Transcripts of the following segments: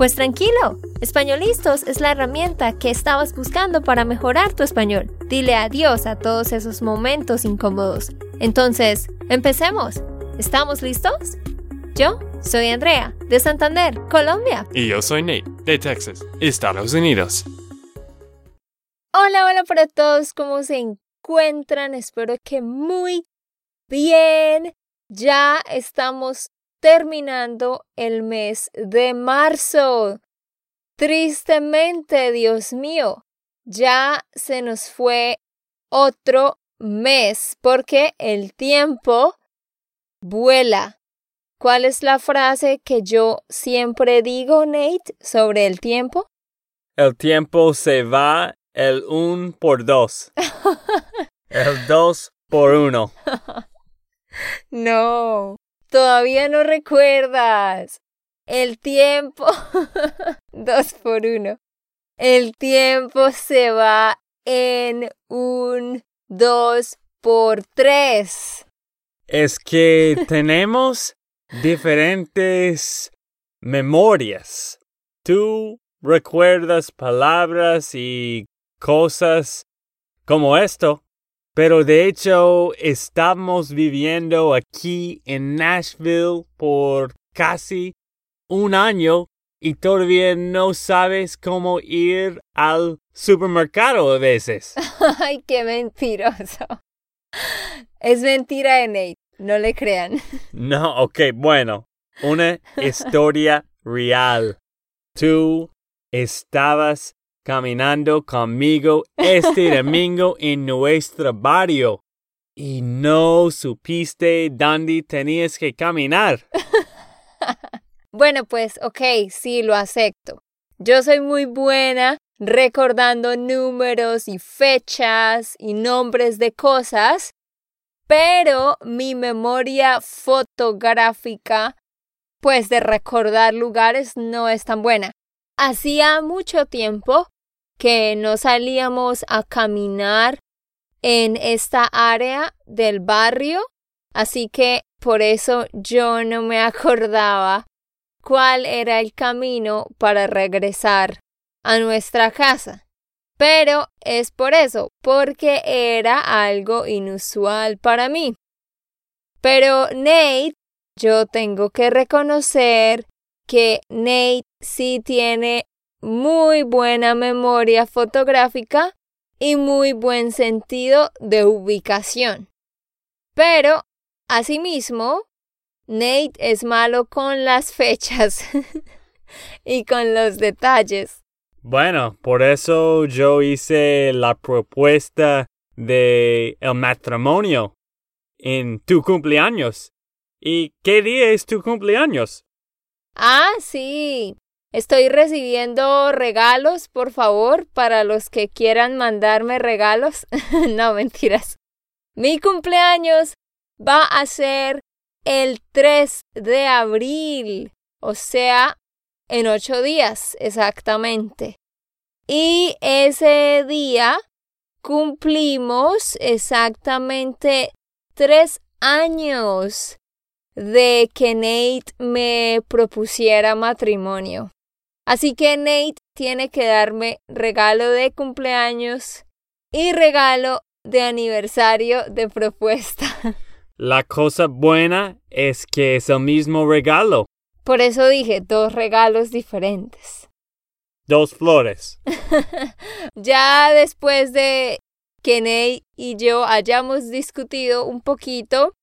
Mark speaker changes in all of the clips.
Speaker 1: Pues tranquilo, Españolistos es la herramienta que estabas buscando para mejorar tu español. Dile adiós a todos esos momentos incómodos. Entonces, empecemos. ¿Estamos listos? Yo soy Andrea, de Santander, Colombia.
Speaker 2: Y yo soy Nate, de Texas, Estados Unidos.
Speaker 1: Hola, hola para todos, ¿cómo se encuentran? Espero que muy bien. Ya estamos terminando el mes de marzo. Tristemente, Dios mío, ya se nos fue otro mes porque el tiempo vuela. ¿Cuál es la frase que yo siempre digo, Nate, sobre el tiempo?
Speaker 3: El tiempo se va el un por dos. el dos por uno.
Speaker 1: no, todavía no recuerdas. El tiempo. dos por uno. El tiempo se va en un dos por tres.
Speaker 3: Es que tenemos diferentes memorias. Tú recuerdas palabras y cosas como esto, pero de hecho estamos viviendo aquí en Nashville por casi un año y todavía no sabes cómo ir al supermercado a veces.
Speaker 1: Ay, qué mentiroso. Es mentira de Nate. No le crean.
Speaker 3: No, ok, bueno. Una historia real. Tú estabas caminando conmigo este domingo en nuestro barrio y no supiste dónde tenías que caminar.
Speaker 1: bueno, pues, ok, sí, lo acepto. Yo soy muy buena recordando números y fechas y nombres de cosas, pero mi memoria fotográfica, pues de recordar lugares, no es tan buena. Hacía mucho tiempo que no salíamos a caminar en esta área del barrio, así que por eso yo no me acordaba cuál era el camino para regresar a nuestra casa. Pero es por eso, porque era algo inusual para mí. Pero Nate, yo tengo que reconocer que Nate sí tiene muy buena memoria fotográfica y muy buen sentido de ubicación. Pero, asimismo, Nate es malo con las fechas y con los detalles.
Speaker 3: Bueno, por eso yo hice la propuesta de el matrimonio en tu cumpleaños. ¿Y qué día es tu cumpleaños?
Speaker 1: Ah, sí. Estoy recibiendo regalos, por favor, para los que quieran mandarme regalos. no, mentiras. Mi cumpleaños va a ser el 3 de abril, o sea, en ocho días exactamente. Y ese día cumplimos exactamente tres años de que Nate me propusiera matrimonio. Así que Nate tiene que darme regalo de cumpleaños y regalo de aniversario de propuesta.
Speaker 3: La cosa buena es que es el mismo regalo.
Speaker 1: Por eso dije dos regalos diferentes.
Speaker 3: Dos flores.
Speaker 1: ya después de que Ney y yo hayamos discutido un poquito,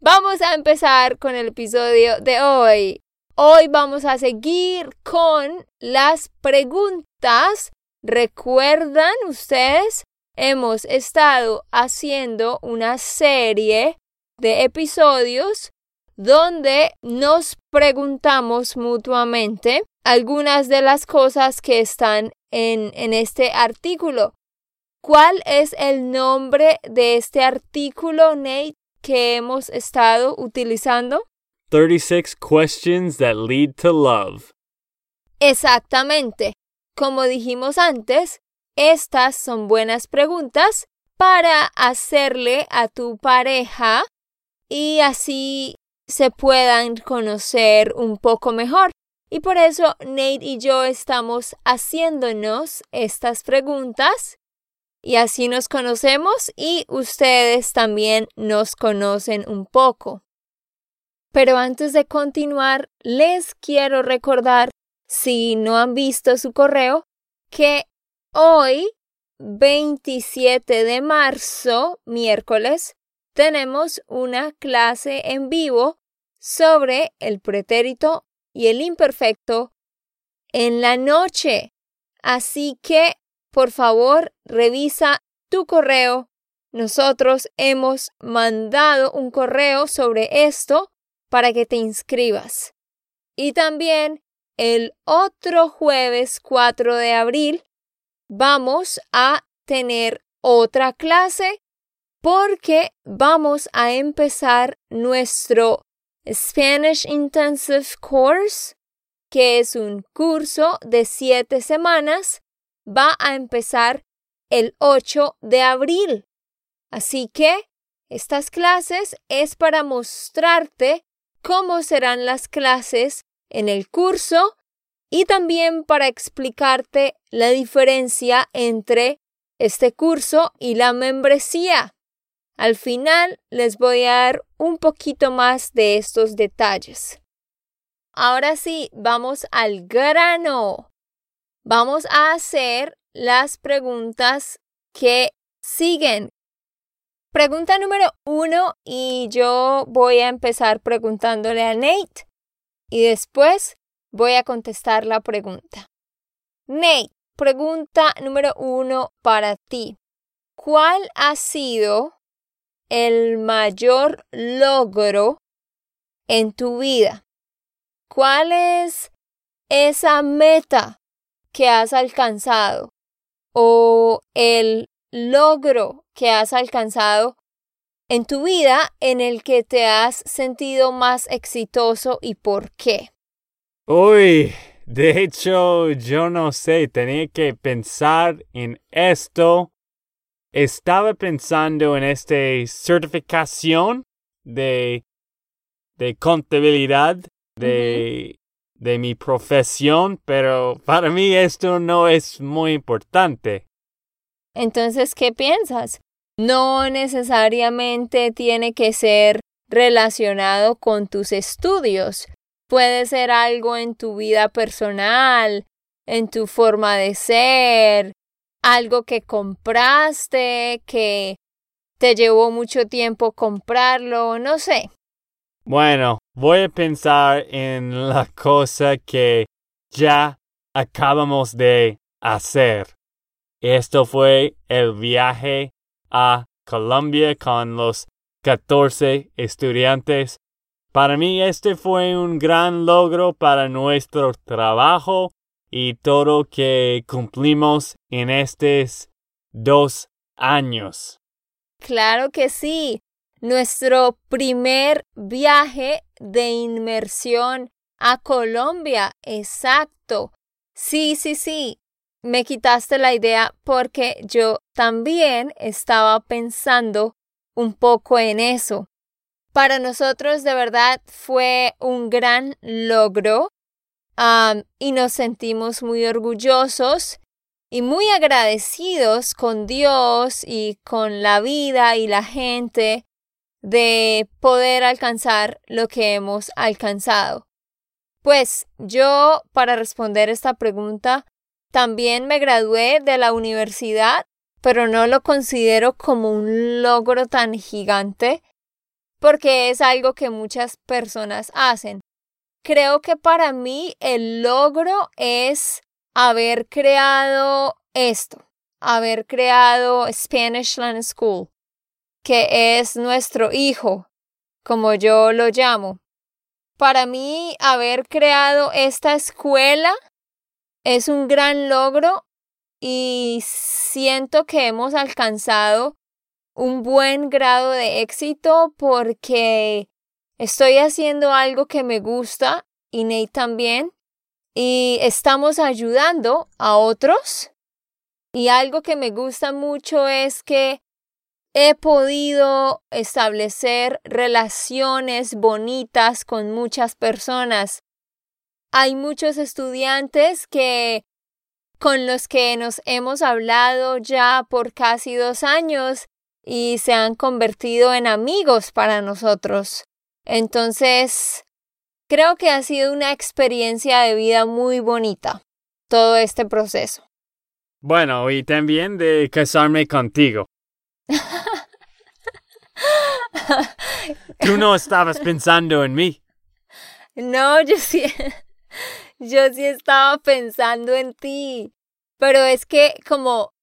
Speaker 1: vamos a empezar con el episodio de hoy. Hoy vamos a seguir con las preguntas. ¿Recuerdan ustedes? Hemos estado haciendo una serie de episodios donde nos preguntamos mutuamente algunas de las cosas que están en, en este artículo. ¿Cuál es el nombre de este artículo, Nate? Que hemos estado utilizando?
Speaker 3: 36 questions that lead to love.
Speaker 1: Exactamente. Como dijimos antes, estas son buenas preguntas para hacerle a tu pareja y así se puedan conocer un poco mejor. Y por eso Nate y yo estamos haciéndonos estas preguntas y así nos conocemos y ustedes también nos conocen un poco. Pero antes de continuar, les quiero recordar, si no han visto su correo, que hoy, 27 de marzo, miércoles, tenemos una clase en vivo sobre el pretérito y el imperfecto en la noche. Así que, por favor, revisa tu correo. Nosotros hemos mandado un correo sobre esto para que te inscribas. Y también el otro jueves 4 de abril vamos a tener otra clase porque vamos a empezar nuestro Spanish Intensive Course, que es un curso de siete semanas, va a empezar el 8 de abril. Así que estas clases es para mostrarte cómo serán las clases en el curso y también para explicarte la diferencia entre este curso y la membresía. Al final les voy a dar un poquito más de estos detalles. Ahora sí, vamos al grano. Vamos a hacer las preguntas que siguen. Pregunta número uno y yo voy a empezar preguntándole a Nate y después voy a contestar la pregunta. Nate, pregunta número uno para ti. ¿Cuál ha sido el mayor logro en tu vida? ¿Cuál es esa meta que has alcanzado o el logro que has alcanzado en tu vida en el que te has sentido más exitoso y por qué?
Speaker 3: Uy, de hecho, yo no sé, tenía que pensar en esto estaba pensando en esta certificación de, de contabilidad de, de mi profesión, pero para mí esto no es muy importante.
Speaker 1: Entonces, ¿qué piensas? No necesariamente tiene que ser relacionado con tus estudios. Puede ser algo en tu vida personal, en tu forma de ser, algo que compraste, que te llevó mucho tiempo comprarlo, no sé.
Speaker 3: Bueno, voy a pensar en la cosa que ya acabamos de hacer. Esto fue el viaje a Colombia con los 14 estudiantes. Para mí este fue un gran logro para nuestro trabajo y todo que cumplimos en estos dos años.
Speaker 1: Claro que sí. Nuestro primer viaje de inmersión a Colombia. Exacto. Sí, sí, sí. Me quitaste la idea porque yo también estaba pensando un poco en eso. Para nosotros de verdad fue un gran logro y nos sentimos muy orgullosos y muy agradecidos con Dios y con la vida y la gente de poder alcanzar lo que hemos alcanzado. Pues yo, para responder esta pregunta, también me gradué de la universidad, pero no lo considero como un logro tan gigante, porque es algo que muchas personas hacen. Creo que para mí el logro es haber creado esto, haber creado Spanish Land School, que es nuestro hijo, como yo lo llamo. Para mí, haber creado esta escuela es un gran logro y siento que hemos alcanzado un buen grado de éxito porque estoy haciendo algo que me gusta y Nate también y estamos ayudando a otros. Y algo que me gusta mucho es que he podido establecer relaciones bonitas con muchas personas. Hay muchos estudiantes que con los que nos hemos hablado ya por casi dos años y se han convertido en amigos para nosotros. Entonces, creo que ha sido una experiencia de vida muy bonita todo este proceso.
Speaker 3: Bueno, y también de casarme contigo. Tú no estabas pensando en mí.
Speaker 1: No, yo sí, yo sí estaba pensando en ti. Pero es que como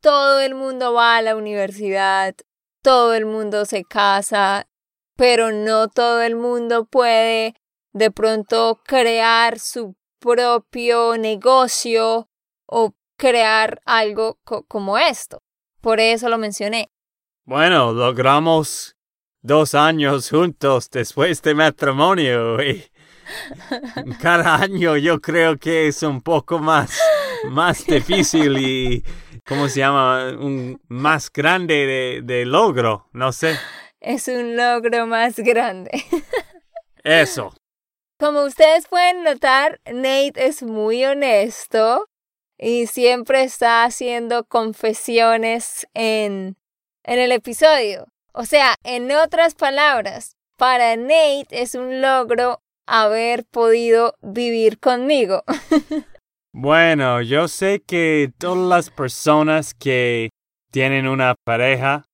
Speaker 1: todo el mundo va a la universidad, todo el mundo se casa, pero no todo el mundo puede de pronto crear su propio negocio o crear algo como esto. Por eso lo mencioné.
Speaker 3: Bueno, logramos dos años juntos después de matrimonio y cada año yo creo que es un poco más, más difícil y, ¿cómo se llama? Un más grande de, de logro, no sé.
Speaker 1: Es un logro más grande.
Speaker 3: Eso.
Speaker 1: Como ustedes pueden notar, Nate es muy honesto y siempre está haciendo confesiones en, en el episodio. O sea, en otras palabras, para Nate es un logro haber podido vivir conmigo.
Speaker 3: bueno, yo sé que todas las personas que tienen una pareja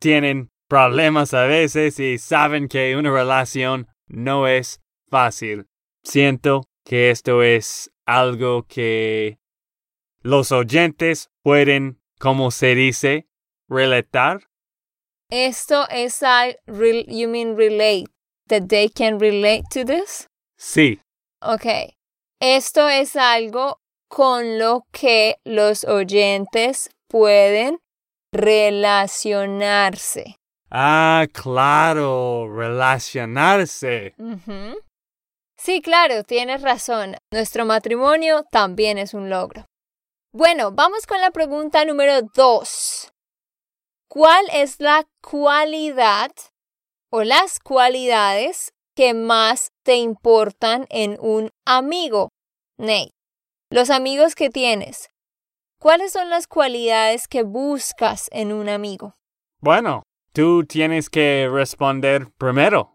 Speaker 3: tienen problemas a veces y saben que una relación no es fácil. Siento que esto es algo que los oyentes pueden, como se dice, relatar.
Speaker 1: Esto es al you mean relate that they can relate to this?
Speaker 3: Sí.
Speaker 1: Ok. Esto es algo con lo que los oyentes pueden relacionarse.
Speaker 3: Ah, claro, relacionarse.
Speaker 1: Sí, claro, tienes razón. Nuestro matrimonio también es un logro. Bueno, vamos con la pregunta número dos. ¿Cuál es la cualidad o las cualidades que más te importan en un amigo? Nate, los amigos que tienes, ¿cuáles son las cualidades que buscas en un amigo?
Speaker 3: Bueno, tú tienes que responder primero.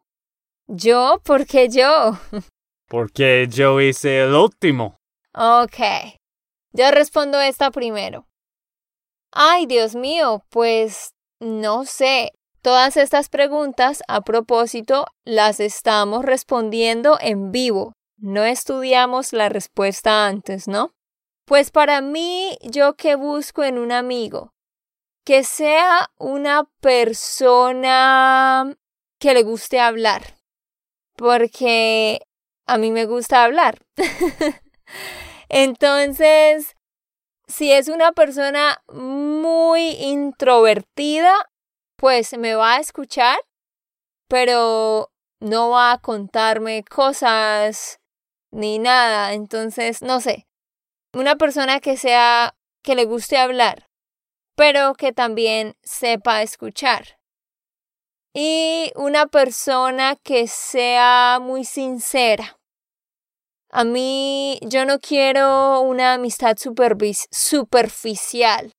Speaker 1: ¿Yo? ¿Por qué yo?
Speaker 3: Porque yo hice el último.
Speaker 1: Ok. Yo respondo esta primero. Ay, Dios mío, pues no sé. Todas estas preguntas, a propósito, las estamos respondiendo en vivo. No estudiamos la respuesta antes, ¿no? Pues para mí, yo que busco en un amigo, que sea una persona que le guste hablar, porque a mí me gusta hablar. Entonces, si es una persona muy introvertida, pues me va a escuchar, pero no va a contarme cosas ni nada. Entonces, no sé, una persona que sea, que le guste hablar, pero que también sepa escuchar. Y una persona que sea muy sincera a mí yo no quiero una amistad superficial.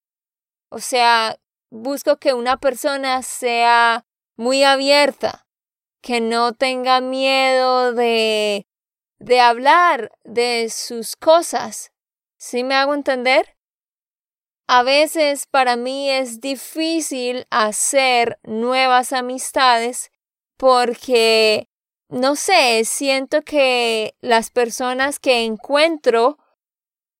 Speaker 1: O sea, busco que una persona sea muy abierta, que no tenga miedo de, de hablar de sus cosas. ¿Sí me hago entender? A veces para mí es difícil hacer nuevas amistades porque no sé, siento que las personas que encuentro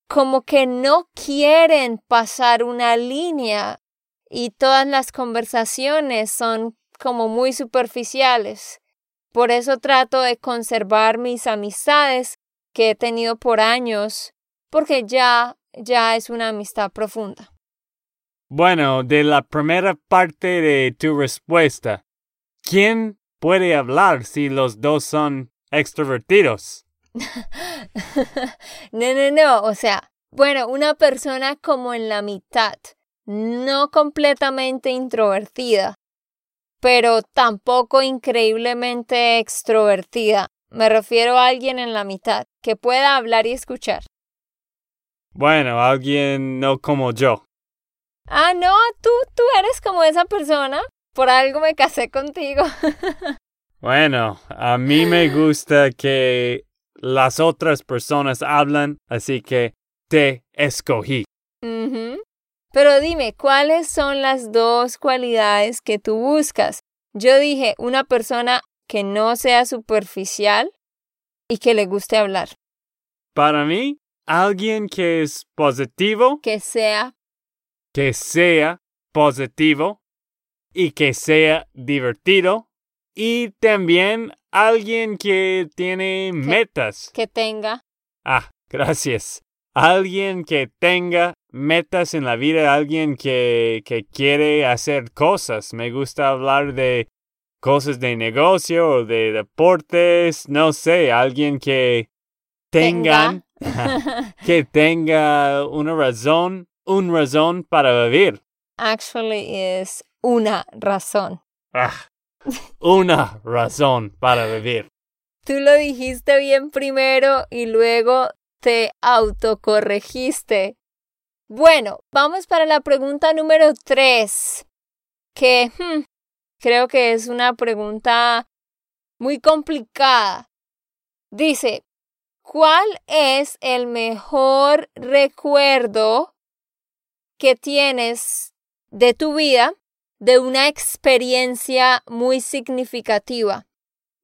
Speaker 1: como que no quieren pasar una línea y todas las conversaciones son como muy superficiales. Por eso trato de conservar mis amistades que he tenido por años, porque ya, ya es una amistad profunda.
Speaker 3: Bueno, de la primera parte de tu respuesta, ¿quién puede hablar si los dos son extrovertidos?
Speaker 1: no, no, no, o sea, bueno, una persona como en la mitad, no completamente introvertida, pero tampoco increíblemente extrovertida. Me refiero a alguien en la mitad, que pueda hablar y escuchar.
Speaker 3: Bueno, alguien no como yo.
Speaker 1: Ah, no, tú, tú eres como esa persona. Por algo me casé contigo.
Speaker 3: bueno, a mí me gusta que las otras personas hablan, así que te escogí.
Speaker 1: Pero dime, ¿cuáles son las dos cualidades que tú buscas? Yo dije, una persona que no sea superficial y que le guste hablar.
Speaker 3: Para mí, alguien que es positivo.
Speaker 1: Que sea.
Speaker 3: Que sea positivo y que sea divertido. Y también alguien que tiene metas.
Speaker 1: Que tenga.
Speaker 3: Ah, gracias. Alguien que tenga metas en la vida, alguien que, que quiere hacer cosas. Me gusta hablar de cosas de negocio o de deportes, no sé, alguien que tengan, que tenga una razón, un razón para vivir.
Speaker 1: Actually es una razón.
Speaker 3: Ah, una razón para vivir.
Speaker 1: Tú lo dijiste bien primero y luego te autocorregiste. Bueno, vamos para la pregunta número tres, que hmm, creo que es una pregunta muy complicada. Dice, ¿cuál es el mejor recuerdo que tienes de tu vida de una experiencia muy significativa?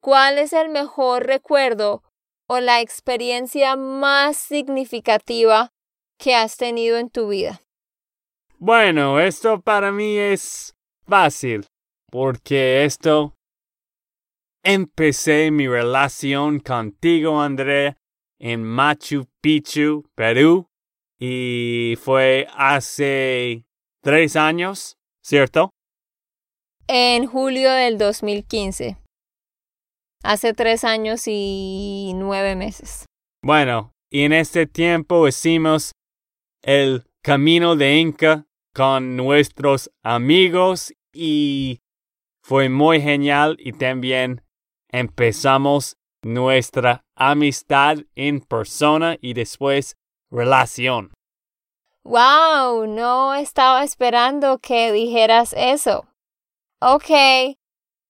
Speaker 1: ¿Cuál es el mejor recuerdo o la experiencia más significativa que has tenido en tu vida?
Speaker 3: Bueno, esto para mí es fácil, porque esto empecé mi relación contigo, André, en Machu Picchu, Perú, y fue hace tres años, ¿cierto?
Speaker 1: En julio del 2015. Hace tres años y nueve meses.
Speaker 3: Bueno, y en este tiempo hicimos el camino de Inca con nuestros amigos y fue muy genial y también empezamos nuestra amistad en persona y después relación.
Speaker 1: Wow, no estaba esperando que dijeras eso. Ok.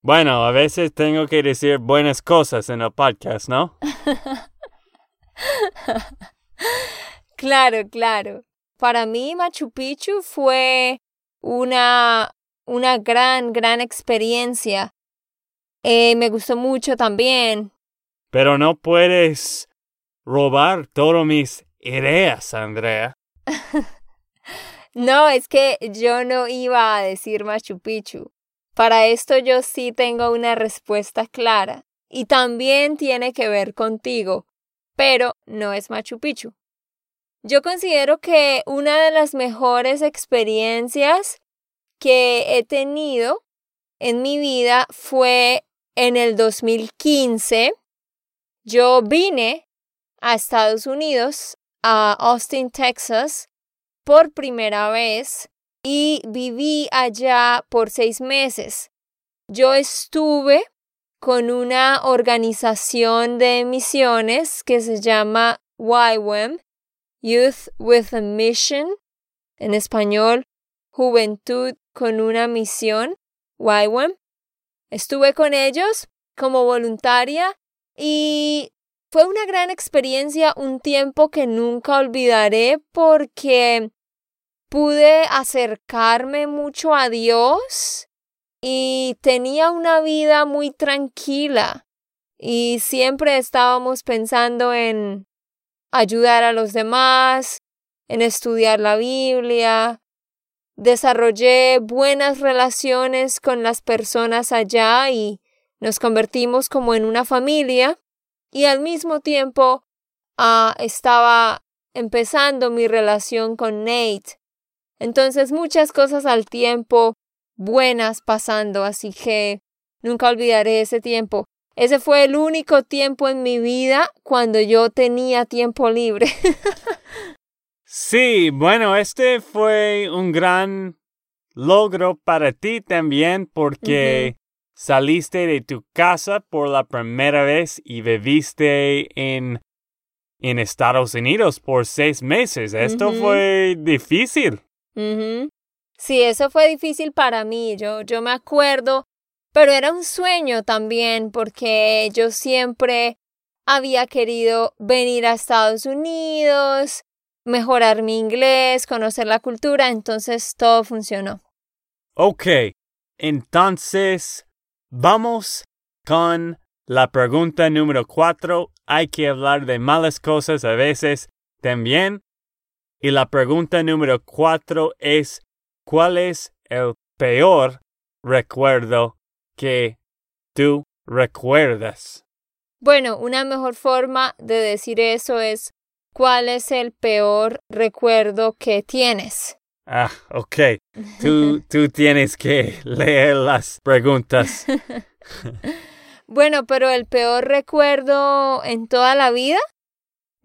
Speaker 3: Bueno, a veces tengo que decir buenas cosas en el podcast, ¿no?
Speaker 1: claro, claro. Para mí Machu Picchu fue una, una gran, gran experiencia. Eh, me gustó mucho también.
Speaker 3: Pero no puedes robar todas mis ideas, Andrea.
Speaker 1: no, es que yo no iba a decir Machu Picchu. Para esto yo sí tengo una respuesta clara. Y también tiene que ver contigo, pero no es Machu Picchu. Yo considero que una de las mejores experiencias que he tenido en mi vida fue en el 2015. Yo vine a Estados Unidos, a Austin, Texas, por primera vez y viví allá por seis meses. Yo estuve con una organización de misiones que se llama YWAM, Youth with a Mission, en español, Juventud con una misión, YWAM. Estuve con ellos como voluntaria y fue una gran experiencia, un tiempo que nunca olvidaré porque pude acercarme mucho a Dios y tenía una vida muy tranquila. Y siempre estábamos pensando en ayudar a los demás, en estudiar la Biblia. Desarrollé buenas relaciones con las personas allá y nos convertimos como en una familia. Y al mismo tiempo ah, estaba empezando mi relación con Nate Entonces muchas cosas al tiempo buenas pasando, así que nunca olvidaré ese tiempo. Ese fue el único tiempo en mi vida cuando yo tenía tiempo libre.
Speaker 3: Sí, bueno, este fue un gran logro para ti también porque saliste de tu casa por la primera vez y viviste en, en Estados Unidos por seis meses. Esto fue difícil.
Speaker 1: Ujú. Sí, eso fue difícil para mí, yo, yo me acuerdo, pero era un sueño también porque yo siempre había querido venir a Estados Unidos, mejorar mi inglés, conocer la cultura, entonces todo funcionó.
Speaker 3: Ok, entonces vamos con la pregunta número cuatro. Hay que hablar de malas cosas a veces también. Y la pregunta número cuatro es, ¿cuál es el peor recuerdo que tú recuerdas?
Speaker 1: Bueno, una mejor forma de decir eso es ¿cuál es el peor recuerdo que tienes?
Speaker 3: Ah, ok. Tú, tú tienes que leer las preguntas.
Speaker 1: Bueno, pero el peor recuerdo en toda la vida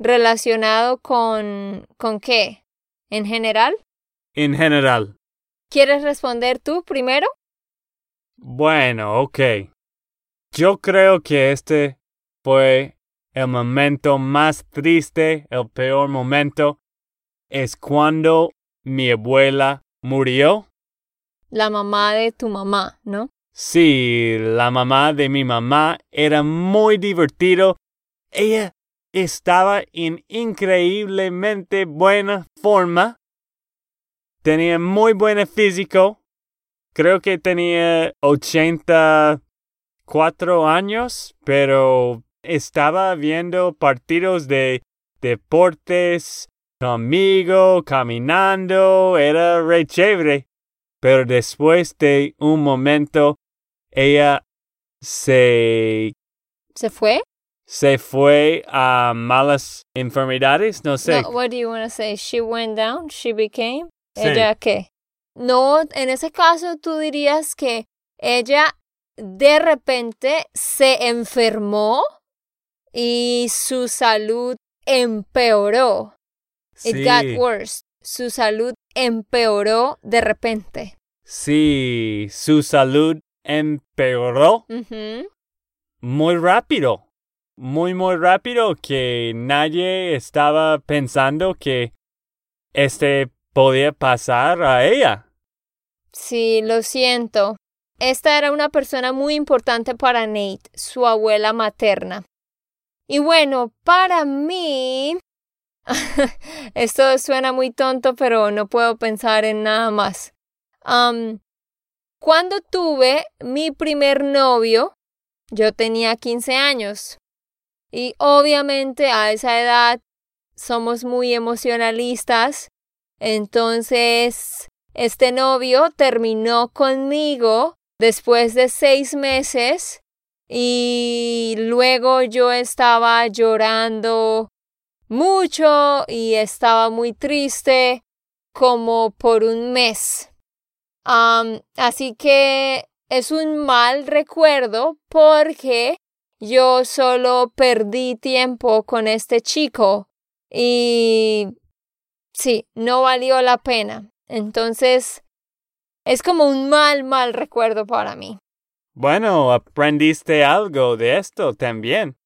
Speaker 1: relacionado con ¿con qué? ¿En general?
Speaker 3: En general.
Speaker 1: ¿Quieres responder tú primero?
Speaker 3: Bueno, ok. Yo creo que este fue el momento más triste, el peor momento, es cuando mi abuela murió.
Speaker 1: La mamá de tu mamá, ¿no?
Speaker 3: Sí, la mamá de mi mamá era muy divertido. Ella estaba en increíblemente buena forma. Tenía muy buen físico. Creo que tenía 84 años, pero estaba viendo partidos de deportes conmigo, caminando. Era re chévere. Pero después de un momento, ella se,
Speaker 1: ¿Se fue?
Speaker 3: Se fue a malas enfermedades, no sé.
Speaker 1: No, what do you want to say? She went down, she became.
Speaker 3: Sí.
Speaker 1: ¿Ella qué? No, en ese caso tú dirías que ella de repente se enfermó y su salud empeoró. It
Speaker 3: sí,
Speaker 1: got worse. Su salud empeoró de repente.
Speaker 3: sí, su salud empeoró muy rápido. Muy, muy rápido que nadie estaba pensando que este podía pasar a ella.
Speaker 1: Sí, lo siento. Esta era una persona muy importante para Nate, su abuela materna. Y bueno, para mí... Esto suena muy tonto, pero no puedo pensar en nada más. Am, cuando tuve mi primer novio, yo tenía 15 años. Y obviamente a esa edad somos muy emocionalistas. Entonces, este novio terminó conmigo después de seis meses y luego yo estaba llorando mucho y estaba muy triste como por un mes. Así que es un mal recuerdo porque yo solo perdí tiempo con este chico y sí, no valió la pena. Entonces, es como un mal, mal recuerdo para mí.
Speaker 3: Bueno, aprendiste algo de esto también.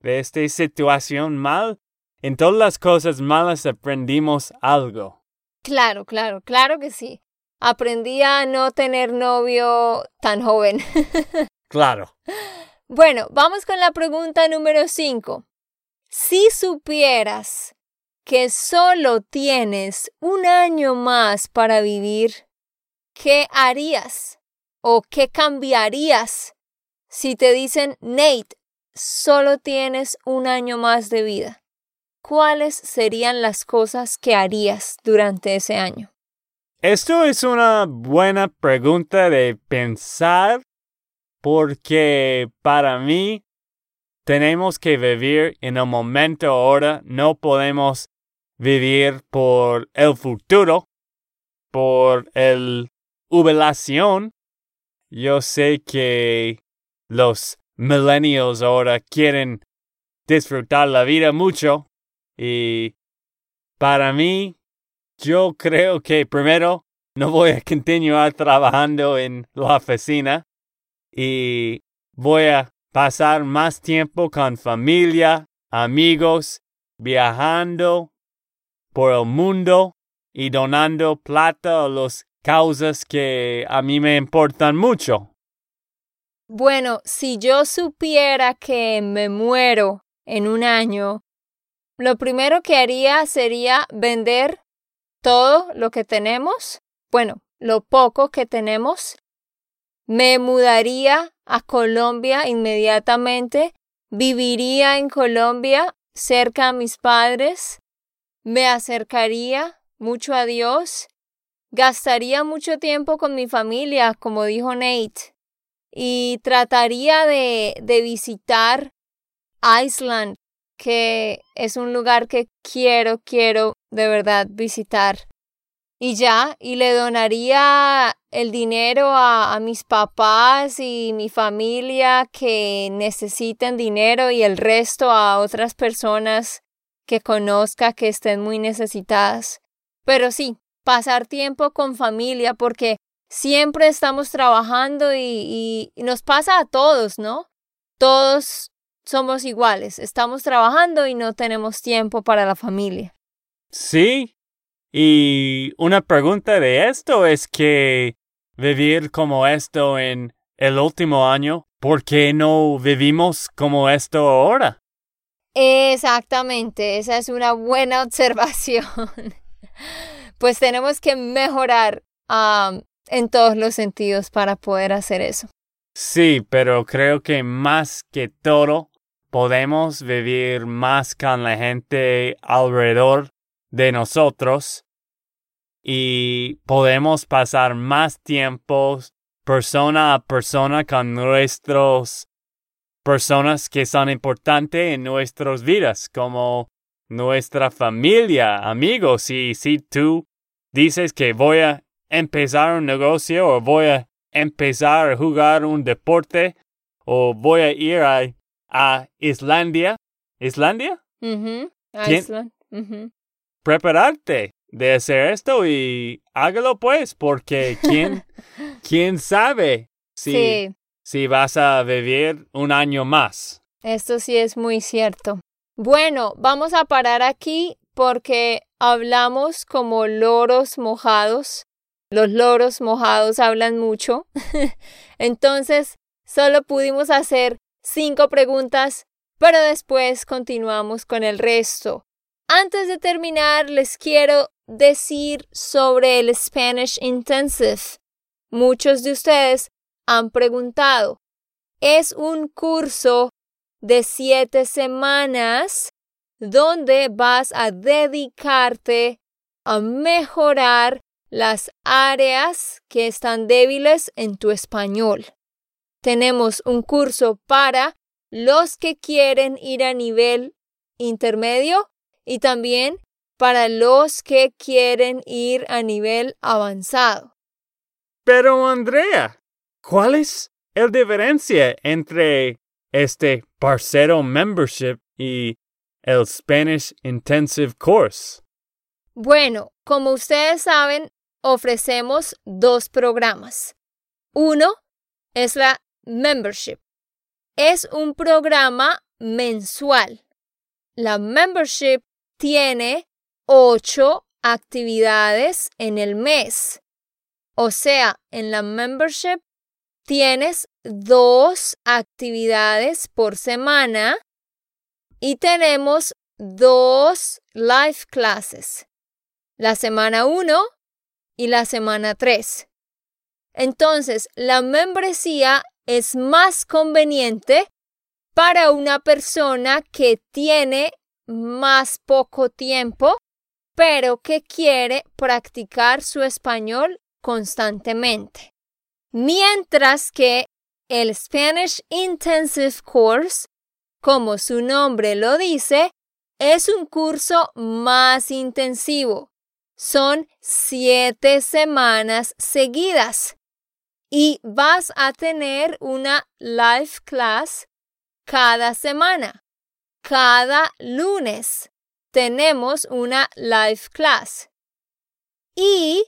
Speaker 3: De esta situación mal. En todas las cosas malas aprendimos algo.
Speaker 1: Claro, claro, claro que sí. Aprendí a no tener novio tan joven.
Speaker 3: Claro.
Speaker 1: Bueno, vamos con la pregunta número 5. Si supieras que solo tienes un año más para vivir, ¿qué harías? ¿O qué cambiarías si te dicen, Nate, solo tienes un año más de vida? ¿Cuáles serían las cosas que harías durante ese año?
Speaker 3: Esto es una buena pregunta de pensar porque para mí tenemos que vivir en el momento ahora, no podemos vivir por el futuro por el jubilación. Yo sé que los millennials ahora quieren disfrutar la vida mucho y para mí yo creo que primero no voy a continuar trabajando en la oficina y voy a pasar más tiempo con familia, amigos, viajando por el mundo y donando plata a las causas que a mí me importan mucho.
Speaker 1: Bueno, si yo supiera que me muero en un año, lo primero que haría sería vender todo lo que tenemos, bueno, lo poco que tenemos. Me mudaría a Colombia inmediatamente, viviría en Colombia cerca a mis padres, me acercaría mucho a Dios, gastaría mucho tiempo con mi familia, como dijo Nate, y trataría de, de visitar Iceland, que es un lugar que quiero, quiero de verdad visitar. Y ya, y le donaría el dinero a, mis papás y mi familia que necesiten dinero y el resto a otras personas que conozca que estén muy necesitadas. Pero sí, pasar tiempo con familia porque siempre estamos trabajando y nos pasa a todos, ¿no? Todos somos iguales, estamos trabajando y no tenemos tiempo para la familia.
Speaker 3: Sí. Y una pregunta de esto es que vivir como esto en el último año, ¿por qué no vivimos como esto ahora?
Speaker 1: Exactamente, esa es una buena observación. pues tenemos que mejorar um, en todos los sentidos para poder hacer eso.
Speaker 3: Sí, pero creo que más que todo podemos vivir más con la gente alrededor de nosotros y podemos pasar más tiempo persona a persona con nuestros personas que son importantes en nuestras vidas, como nuestra familia, amigos. Y si tú dices que voy a empezar un negocio o voy a empezar a jugar un deporte o voy a ir a a Islandia. ¿Islandia?
Speaker 1: Uh
Speaker 3: Prepararte de hacer esto y hágalo pues, porque quién, quién sabe si, si vas a vivir un año más.
Speaker 1: Esto sí es muy cierto. Bueno, vamos a parar aquí porque hablamos como loros mojados. Los loros mojados hablan mucho. Entonces, solo pudimos hacer cinco preguntas, pero después continuamos con el resto. Antes de terminar, les quiero decir sobre el Spanish Intensive. Muchos de ustedes han preguntado, es un curso de siete semanas donde vas a dedicarte a mejorar las áreas que están débiles en tu español tenemos un curso para los que quieren ir a nivel intermedio y también para los que quieren ir a nivel avanzado.
Speaker 3: Pero Andrea, ¿cuál es la diferencia entre este Parcero Membership y el Spanish Intensive Course?
Speaker 1: Bueno, como ustedes saben, ofrecemos dos programas. Uno es la Membership. Es un programa mensual. La membership tiene ocho actividades en el mes. O sea, en la membership tienes dos actividades por semana y tenemos dos live classes. La semana 1 y la semana 3. Entonces, la membresía es más conveniente para una persona que tiene más poco tiempo, pero que quiere practicar su español constantemente. Mientras que el Spanish Intensive Course, como su nombre lo dice, es un curso más intensivo. son siete semanas seguidas y vas a tener una live class cada semana. Cada lunes tenemos una live class. Y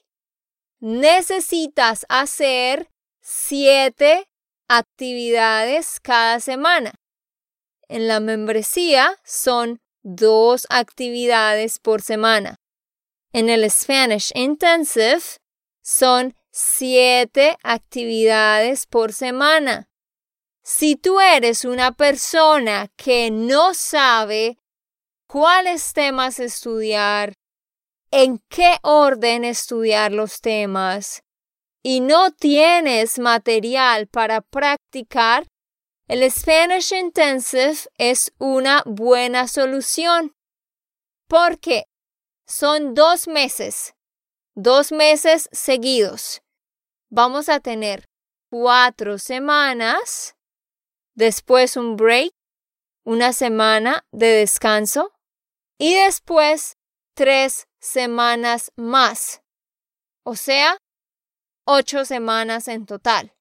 Speaker 1: necesitas hacer siete actividades cada semana. En la membresía son dos actividades por semana. En el Spanish Intensive son siete actividades por semana. Si tú eres una persona que no sabe cuáles temas estudiar, en qué orden estudiar los temas, y no tienes material para practicar, el Spanish Intensive es una buena solución. Porque son dos meses, dos meses seguidos. Vamos a tener cuatro semanas, después un break, una semana de descanso y después tres semanas más. O sea, ocho semanas en total.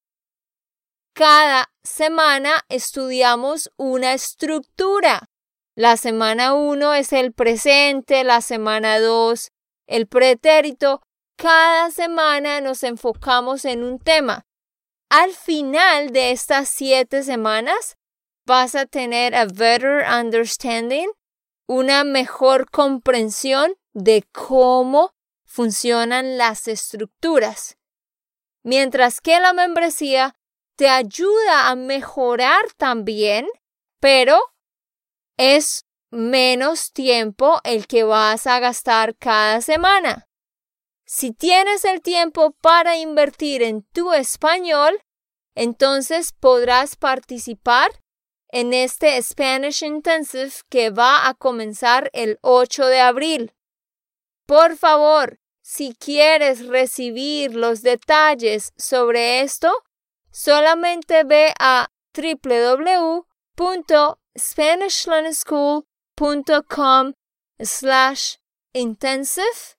Speaker 1: Cada semana estudiamos una estructura. La semana 1 es el presente, la semana 2 el pretérito. Cada semana nos enfocamos en un tema. Al final de estas siete semanas vas a tener a better understanding, una mejor comprensión de cómo funcionan las estructuras. Mientras que la membresía te ayuda a mejorar también, pero es menos tiempo el que vas a gastar cada semana. Si tienes el tiempo para invertir en tu español, entonces podrás participar en este Spanish Intensive que va a comenzar el 8 de abril. Por favor, si quieres recibir los detalles sobre esto, solamente ve a www.spanishlearnerschool.com slash intensive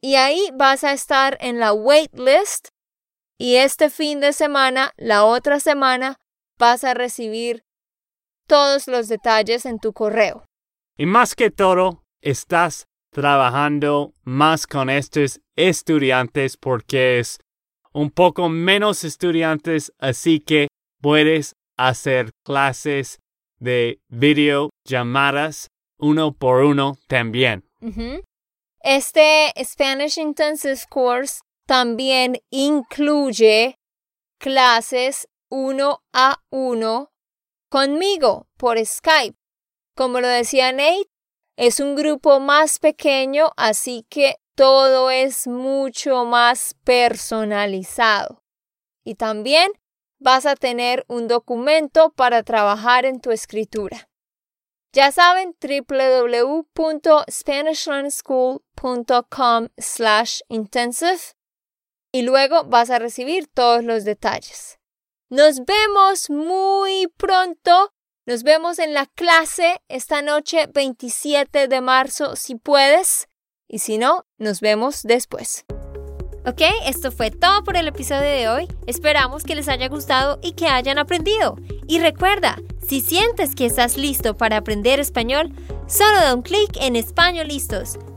Speaker 1: y ahí vas a estar en la waitlist y este fin de semana, la otra semana, vas a recibir todos los detalles en tu correo.
Speaker 3: Y más que todo, estás trabajando más con estos estudiantes porque es un poco menos estudiantes, así que puedes hacer clases de videollamadas uno por uno también.
Speaker 1: Este Spanish Intensive Course también incluye clases uno a uno conmigo por Skype. Como lo decía Nate, es un grupo más pequeño, así que todo es mucho más personalizado. Y también vas a tener un documento para trabajar en tu escritura. Ya saben, www.spanishlearnschool.com slash intensive y luego vas a recibir todos los detalles. Nos vemos muy pronto. Nos vemos en la clase esta noche 27 de marzo si puedes y si no, nos vemos después. Ok, esto fue todo por el episodio de hoy. Esperamos que les haya gustado y que hayan aprendido. Y recuerda, si sientes que estás listo para aprender español, solo da un clic en Español Listos.